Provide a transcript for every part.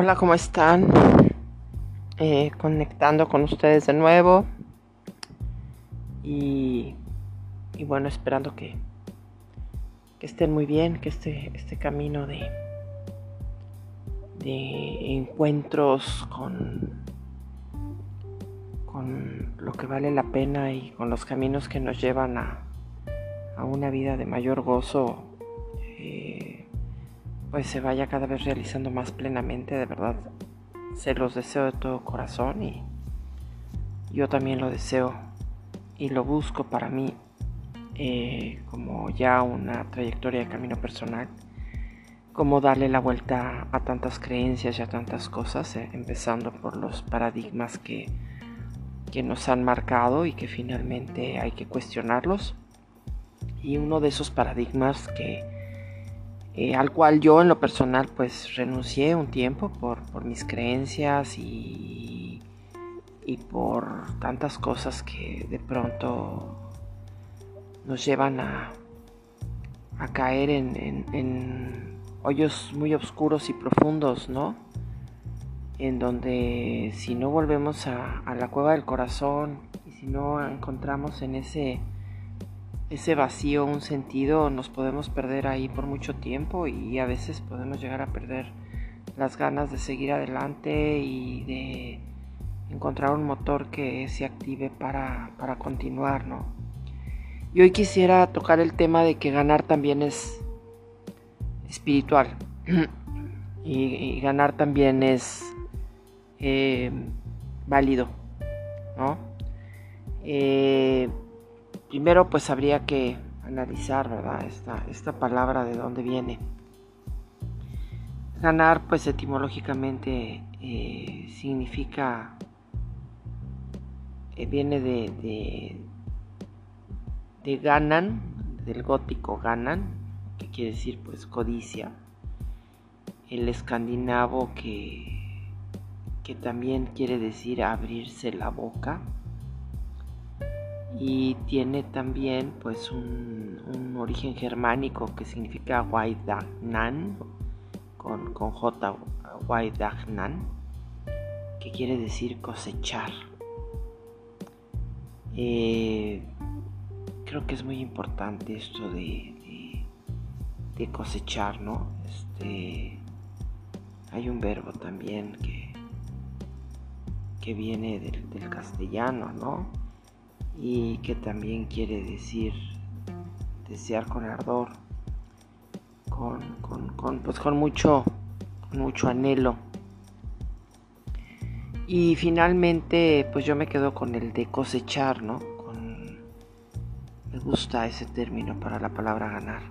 Hola, ¿cómo están? Eh, conectando con ustedes de nuevo. Y, y bueno, esperando que, que, estén muy bien, que este, este camino de, de encuentros con, con lo que vale la pena y con los caminos que nos llevan a, a una vida de mayor gozo. Eh, pues se vaya cada vez realizando más plenamente, de verdad. Se los deseo de todo corazón y yo también lo deseo y lo busco para mí eh, como ya una trayectoria de camino personal, como darle la vuelta a tantas creencias y a tantas cosas, eh, empezando por los paradigmas que, que nos han marcado y que finalmente hay que cuestionarlos. Y uno de esos paradigmas que eh, al cual yo en lo personal pues renuncié un tiempo por, mis creencias y, y, por tantas cosas que de pronto nos llevan a, a caer en, hoyos muy oscuros y profundos, ¿no? En donde si no volvemos a, a la cueva del corazón y si no encontramos en ese ese vacío, un sentido, nos podemos perder ahí por mucho tiempo y a veces podemos llegar a perder las ganas de seguir adelante y de encontrar un motor que se active para, continuar, ¿no? Y hoy quisiera tocar el tema de que ganar también es espiritual y, ganar también es eh, válido, ¿no? Eh, Primero pues habría que analizar, ¿verdad? Esta, palabra de dónde viene. Ganar pues etimológicamente eh, significa, eh, viene de, de, de ganan, del gótico ganan, que quiere decir pues codicia. El escandinavo que, que también quiere decir abrirse la boca y tiene también pues un, origen germánico que significa Waidagnan con, con J Waidagnan que quiere decir cosechar. Eh, creo que es muy importante esto de, de, cosechar no este hay un verbo también que que viene del, del castellano no y que también quiere decir desear con ardor, con, con, pues con mucho, mucho anhelo. Y finalmente, pues yo me quedo con el de cosechar, ¿no? Con, me gusta ese término para la palabra ganar.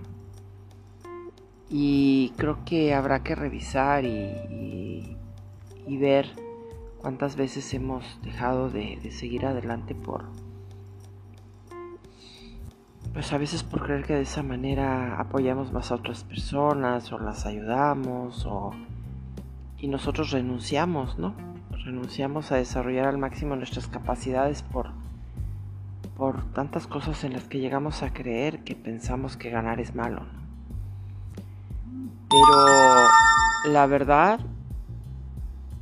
Y creo que habrá que revisar y, y, ver cuántas veces hemos dejado de seguir adelante por, pues a veces por creer que de esa manera apoyamos más a otras personas o las ayudamos o y nosotros renunciamos, ¿no? Renunciamos a desarrollar al máximo nuestras capacidades por por tantas cosas en las que llegamos a creer que pensamos que ganar es malo. Pero la verdad,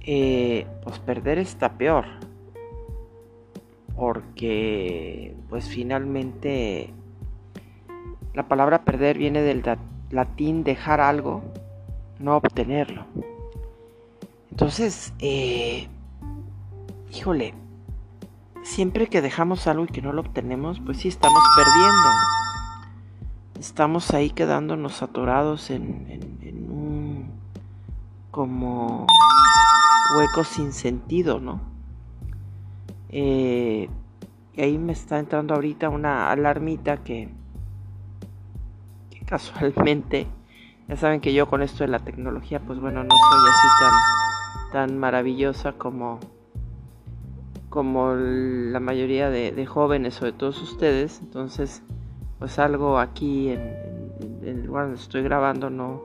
eh, pues perder está peor. Porque pues finalmente la palabra perder viene del latín dejar algo, no obtenerlo. Entonces, eh, híjole, siempre que dejamos algo y que no lo obtenemos, pues sí estamos perdiendo. Estamos ahí quedándonos atorados en, un como hueco sin sentido, ¿no? Eh, y ahí me está entrando ahorita una alarmita que casualmente, ya saben que yo con esto de la tecnología, pues bueno, no soy así tan, tan maravillosa como, como la mayoría de, jóvenes o de todos ustedes. Entonces, pues algo aquí en, el lugar donde estoy grabando no,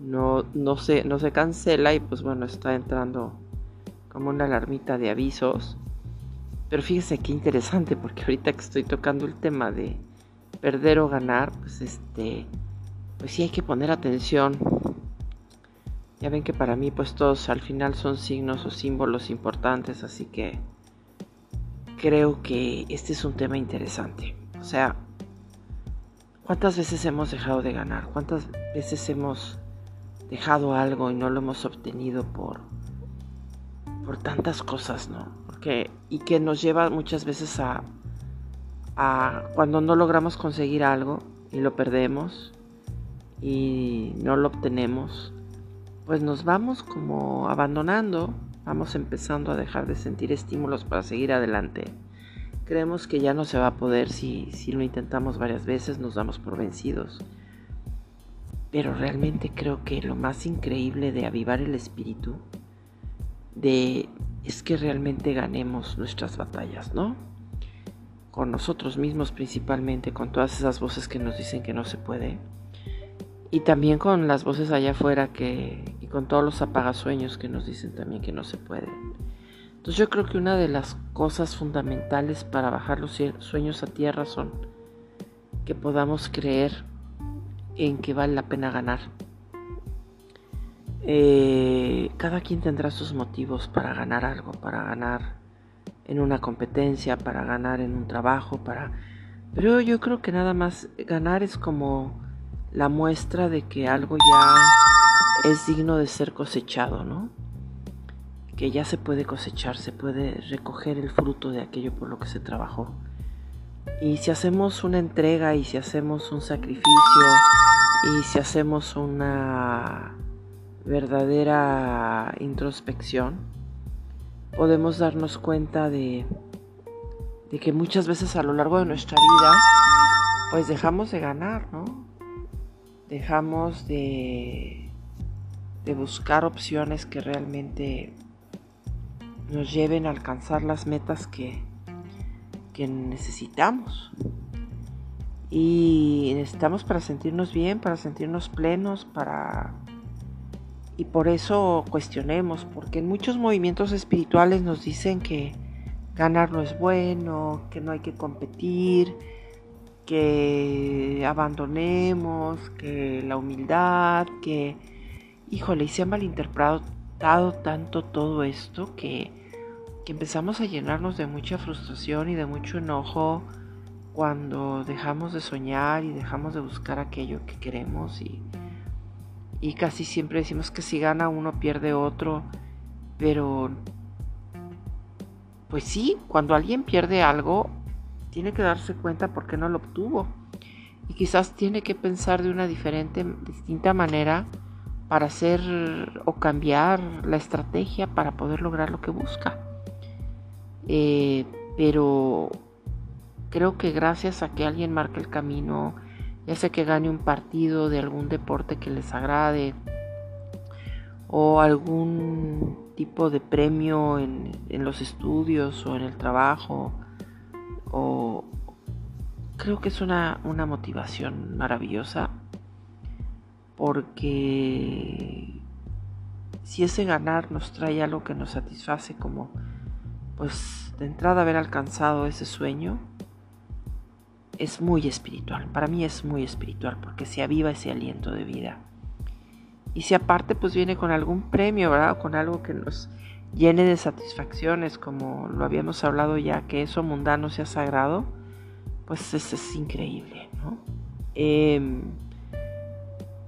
no, no, se, no se cancela y pues bueno, está entrando como una alarmita de avisos. Pero fíjese qué interesante porque ahorita que estoy tocando el tema de, perder o ganar, pues este, pues sí hay que poner atención Ya ven que para mí pues todos al final son signos o símbolos importantes, así que creo que este es un tema interesante. O sea, ¿cuántas veces hemos dejado de ganar? ¿Cuántas veces hemos dejado algo y no lo hemos obtenido por por tantas cosas, ¿no? Porque y que nos lleva muchas veces a a cuando no logramos conseguir algo y lo perdemos y no lo obtenemos, pues nos vamos como abandonando, vamos empezando a dejar de sentir estímulos para seguir adelante. Creemos que ya no se va a poder si, si lo intentamos varias veces, nos damos por vencidos. Pero realmente creo que lo más increíble de avivar el espíritu de es que realmente ganemos nuestras batallas, ¿no? Con nosotros mismos principalmente, con todas esas voces que nos dicen que no se puede y también con las voces allá afuera que, y con todos los apagasueños que nos dicen también que no se puede. Entonces yo creo que una de las cosas fundamentales para bajar los sueños a tierra son que podamos creer en que vale la pena ganar. Eh, cada quien tendrá sus motivos para ganar algo, para ganar en una competencia, para ganar en un trabajo, para... Pero yo creo que nada más ganar es como la muestra de que algo ya es digno de ser cosechado, ¿no? Que ya se puede cosechar, se puede recoger el fruto de aquello por lo que se trabajó. Y si hacemos una entrega y si hacemos un sacrificio y si hacemos una verdadera introspección, podemos darnos cuenta de, de que muchas veces a lo largo de nuestra vida pues dejamos de ganar, ¿no? dejamos de, de buscar opciones que realmente nos lleven a alcanzar las metas que, que necesitamos. Y necesitamos para sentirnos bien, para sentirnos plenos, para... Y por eso cuestionemos, porque en muchos movimientos espirituales nos dicen que ganar no es bueno, que no hay que competir, que abandonemos, que la humildad, que, híjole, y se ha malinterpretado tanto todo esto que, que empezamos a llenarnos de mucha frustración y de mucho enojo cuando dejamos de soñar y dejamos de buscar aquello que queremos y, y casi siempre decimos que si gana uno pierde otro, pero pues sí, cuando alguien pierde algo tiene que darse cuenta por qué no lo obtuvo. Y quizás tiene que pensar de una diferente, distinta manera para hacer o cambiar la estrategia para poder lograr lo que busca. Eh, pero creo que gracias a que alguien marque el camino, ya sea que gane un partido de algún deporte que les agrade, o algún tipo de premio en, en los estudios o en el trabajo, o creo que es una, motivación maravillosa porque si ese ganar nos trae algo que nos satisface como pues de entrada haber alcanzado ese sueño es muy espiritual para mí es muy espiritual porque se aviva ese aliento de vida y si aparte pues viene con algún premio verdad con algo que nos llene de satisfacciones, como lo habíamos hablado ya, que eso mundano sea sagrado, pues eso es increíble. Em,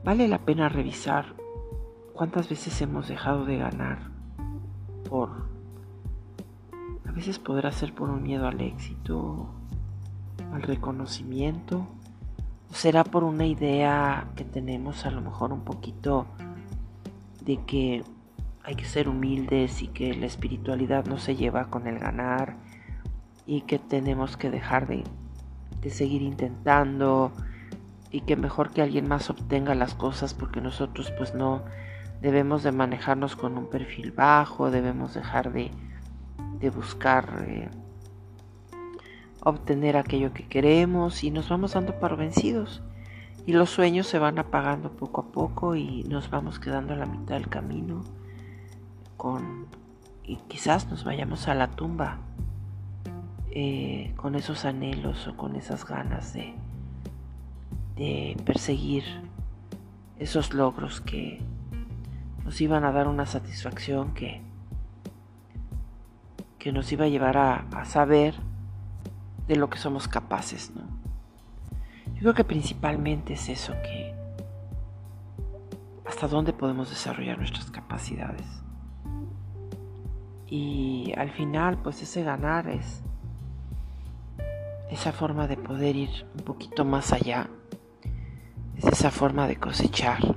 vale la pena revisar cuántas veces hemos dejado de ganar por... A veces podrá ser por un miedo al éxito, al reconocimiento, será por una idea que tenemos a lo mejor un poquito de que hay que ser humildes y que la espiritualidad no se lleva con el ganar y que tenemos que dejar de, seguir intentando y que mejor que alguien más obtenga las cosas porque nosotros pues no debemos de manejarnos con un perfil bajo, debemos dejar de, buscar eh, obtener aquello que queremos y nos vamos dando por vencidos. Y los sueños se van apagando poco a poco y nos vamos quedando a la mitad del camino con y quizás nos vayamos a la tumba eh, con esos anhelos o con esas ganas de, de perseguir esos logros que nos iban a dar una satisfacción que, que nos iba a llevar a, a saber de lo que somos capaces, ¿no? Yo creo que principalmente es eso, que hasta dónde podemos desarrollar nuestras capacidades. Y al final, pues ese ganar es esa forma de poder ir un poquito más allá, es esa forma de cosechar,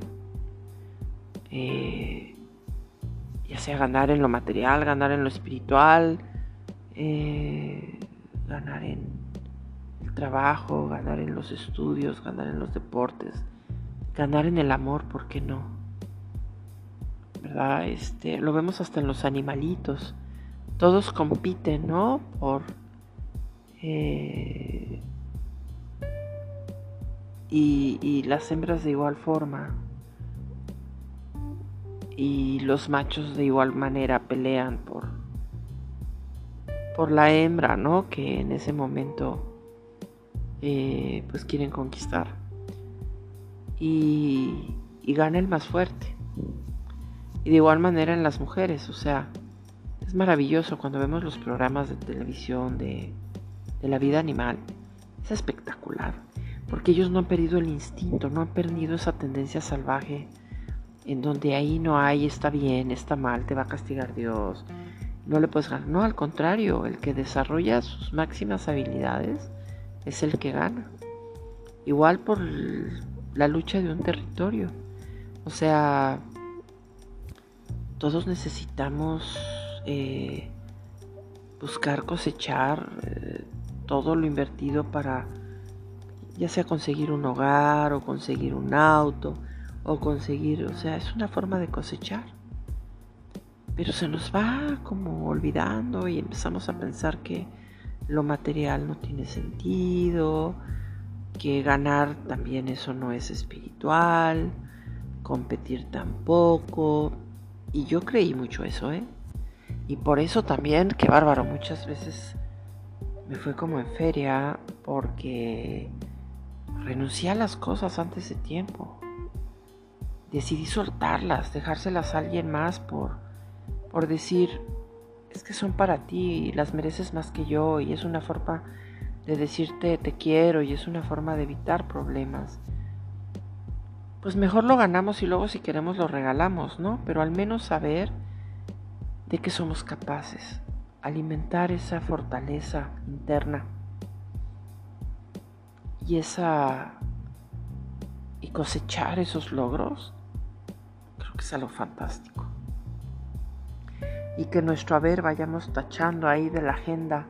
eh, ya sea ganar en lo material, ganar en lo espiritual, eh, ganar en el trabajo, ganar en los estudios, ganar en los deportes, ganar en el amor, ¿por qué no? ¿Verdad? Este, lo vemos hasta en los animalitos. Todos compiten, ¿no? Por eh, y, las hembras de igual forma. Y los machos de igual manera pelean por, por la hembra, ¿no? Que en ese momento eh, pues quieren conquistar. Y, y gana el más fuerte. Y de igual manera en las mujeres, o sea, es maravilloso cuando vemos los programas de televisión de de la vida animal es espectacular, porque ellos no han perdido el instinto, no han perdido esa tendencia salvaje en donde ahí no hay está bien, está mal, te va a castigar Dios, no le puedes ganar. No, al contrario, el que desarrolla sus máximas habilidades es el que gana. Igual por la lucha de un territorio. O sea, todos necesitamos eh, buscar cosechar eh, todo lo invertido para ya sea conseguir un hogar o conseguir un auto o conseguir, o sea, es una forma de cosechar. Pero se nos va como olvidando y empezamos a pensar que lo material no tiene sentido, que ganar también eso no es espiritual, competir tampoco. Y yo creí mucho eso, ¿eh? Y por eso también, qué bárbaro, muchas veces me fue como en feria porque renuncié a las cosas antes de tiempo. Decidí soltarlas, dejárselas a alguien más por, por decir, es que son para ti y las mereces más que yo y es una forma de decirte te quiero y es una forma de evitar problemas. Pues mejor lo ganamos y luego si queremos lo regalamos, ¿no? Pero al menos saber de que somos capaces alimentar esa fortaleza interna y esa y cosechar esos logros creo que es algo fantástico y que nuestro haber vayamos tachando ahí de la agenda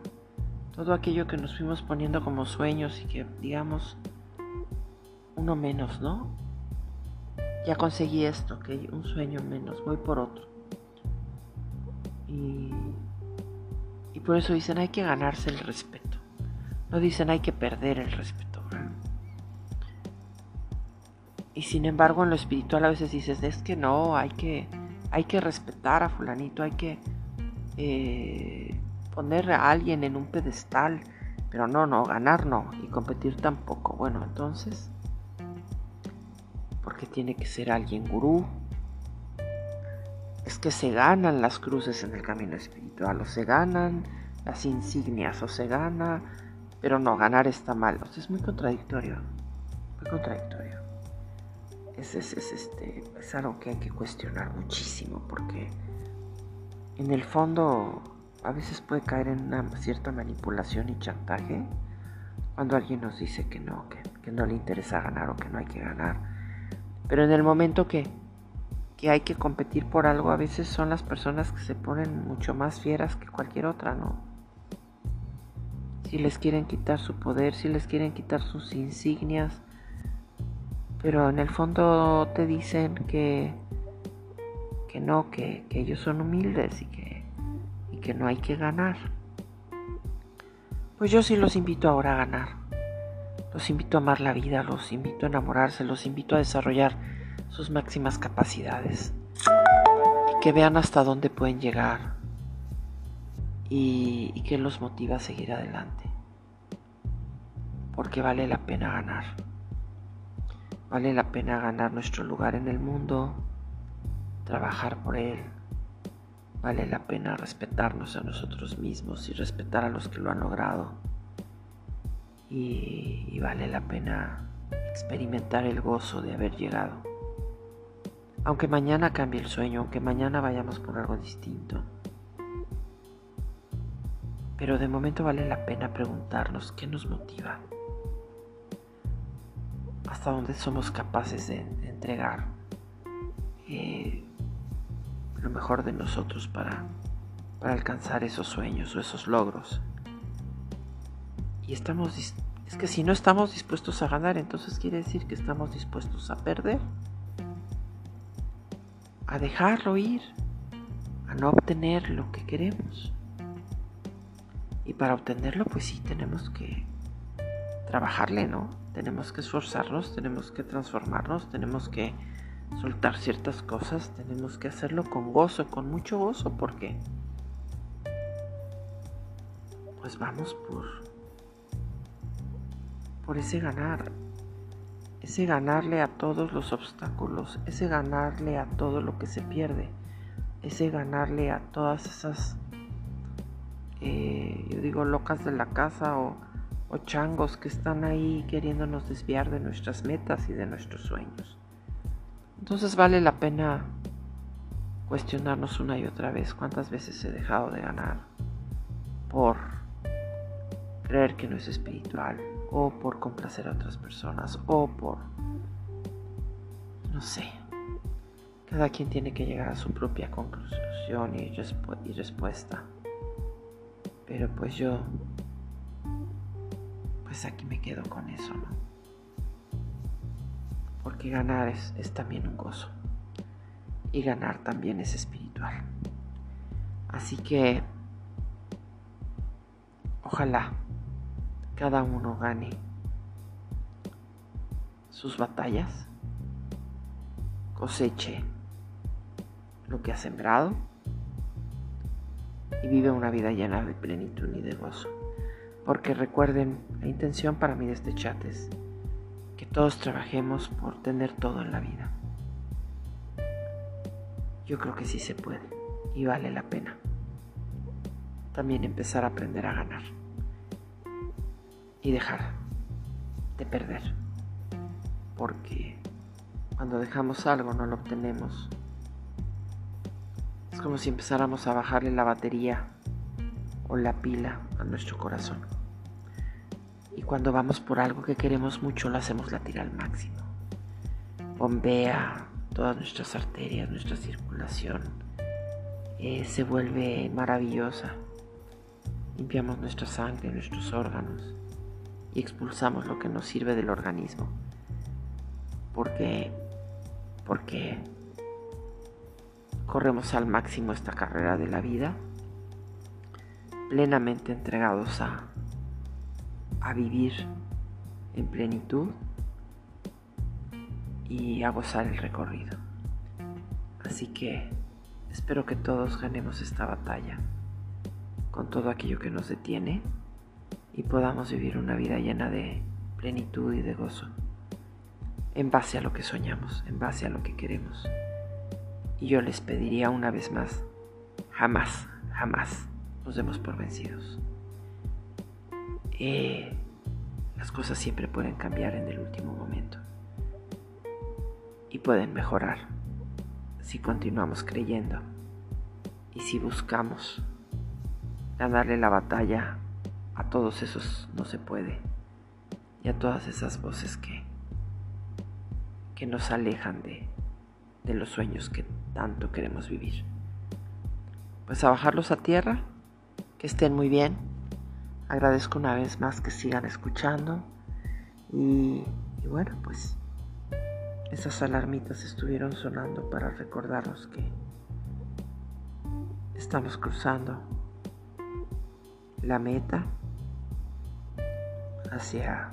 todo aquello que nos fuimos poniendo como sueños y que digamos uno menos, ¿no? Ya conseguí esto, que un sueño menos, voy por otro. Y y por eso dicen hay que ganarse el respeto. No dicen hay que perder el respeto. Y sin embargo en lo espiritual a veces dices, es que no, hay que, hay que respetar a fulanito, hay que eh, poner a alguien en un pedestal. Pero no, no, ganar no. Y competir tampoco. Bueno, entonces, porque tiene que ser alguien gurú. Es que se ganan las cruces en el camino espiritual, o se ganan las insignias, o se gana, pero no, ganar está mal. O es muy contradictorio. Muy contradictorio. Es, es, es, este, es algo que hay que cuestionar muchísimo, porque en el fondo a veces puede caer en una cierta manipulación y chantaje cuando alguien nos dice que no, que, que no le interesa ganar o que no hay que ganar. Pero en el momento que que hay que competir por algo, a veces son las personas que se ponen mucho más fieras que cualquier otra, ¿no? Si les quieren quitar su poder, si les quieren quitar sus insignias, pero en el fondo te dicen que, que no, que, que ellos son humildes y que, y que no hay que ganar. Pues yo sí los invito ahora a ganar. Los invito a amar la vida, los invito a enamorarse, los invito a desarrollar sus máximas capacidades y que vean hasta dónde pueden llegar y, y que los motiva a seguir adelante. Porque vale la pena ganar. Vale la pena ganar nuestro lugar en el mundo, trabajar por él. Vale la pena respetarnos a nosotros mismos y respetar a los que lo han logrado. Y, vale la pena experimentar el gozo de haber llegado. Aunque mañana cambie el sueño, aunque mañana vayamos por algo distinto. Pero de momento vale la pena preguntarnos qué nos motiva. Hasta dónde somos capaces de, entregar eh, lo mejor de nosotros para, para alcanzar esos sueños o esos logros. Y estamos, es que si no estamos dispuestos a ganar, entonces quiere decir que estamos dispuestos a perder, a dejarlo ir, a no obtener lo que queremos. Y para obtenerlo, pues sí, tenemos que trabajarle, ¿no? Tenemos que esforzarnos, tenemos que transformarnos, tenemos que soltar ciertas cosas, tenemos que hacerlo con gozo, con mucho gozo, porque pues vamos por por ese ganar, ese ganarle a todos los obstáculos, ese ganarle a todo lo que se pierde, ese ganarle a todas esas, eh, yo digo, locas de la casa o, o changos que están ahí queriéndonos desviar de nuestras metas y de nuestros sueños. Entonces vale la pena cuestionarnos una y otra vez cuántas veces he dejado de ganar por creer que no es espiritual o por complacer a otras personas o por no sé cada quien tiene que llegar a su propia conclusión y, y respuesta pero pues yo pues aquí me quedo con eso no porque ganar es, también un gozo y ganar también es espiritual. Así que ojalá cada uno gane sus batallas, coseche lo que ha sembrado y vive una vida llena de plenitud y de gozo. Porque recuerden, la intención para mí de este chat es que todos trabajemos por tener todo en la vida. Yo creo que sí se puede y vale la pena. También empezar a aprender a ganar y dejar de perder. Porque cuando dejamos algo no lo obtenemos. Es como si empezáramos a bajarle la batería o la pila a nuestro corazón. Y cuando vamos por algo que queremos mucho, lo hacemos latir al máximo. Bombea todas nuestras arterias, nuestra circulación. Eh, se vuelve maravillosa. Limpiamos nuestra sangre, nuestros órganos y expulsamos lo que nos sirve del organismo. Porque, porque corremos al máximo esta carrera de la vida, plenamente entregados a, a vivir en plenitud y a gozar el recorrido. Así que espero que todos ganemos esta batalla con todo aquello que nos detiene y podamos vivir una vida llena de plenitud y de gozo en base a lo que soñamos, en base a lo que queremos. Y yo les pediría una vez más, jamás, jamás nos demos por vencidos. Eh, las cosas siempre pueden cambiar en el último momento y pueden mejorar si continuamos creyendo y si buscamos ganarle la batalla a todos esos no se puede y a todas esas voces que, que nos alejan de, de los sueños que tanto queremos vivir. Pues a bajarlos a tierra, que estén muy bien Agradezco una vez más que sigan escuchando. Y, bueno, pues esas alarmitas estuvieron sonando para recordarnos que estamos cruzando la meta hacia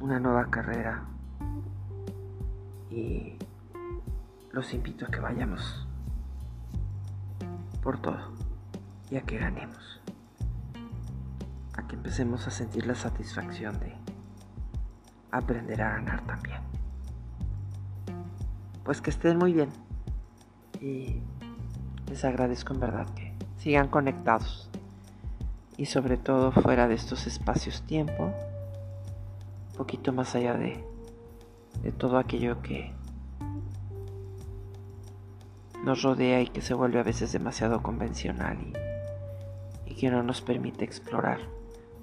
una nueva carrera. Y los invito a que vayamos por todo y a que ganemos. A que empecemos a sentir la satisfacción de aprender a ganar también. pues que estén muy bien. Y les agradezco en verdad que sigan conectados. Y sobre todo fuera de estos espacios-tiempo, un poquito más allá de, de todo aquello que nos rodea y que se vuelve a veces demasiado convencional y, que no nos permite explorar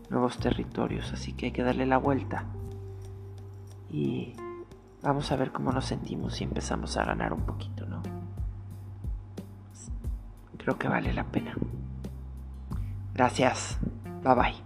nuevos territorios. Así que hay que darle la vuelta y vamos a ver cómo nos sentimos y empezamos a ganar un poquito, ¿no? Creo que vale la pena. Gracias. Bye bye.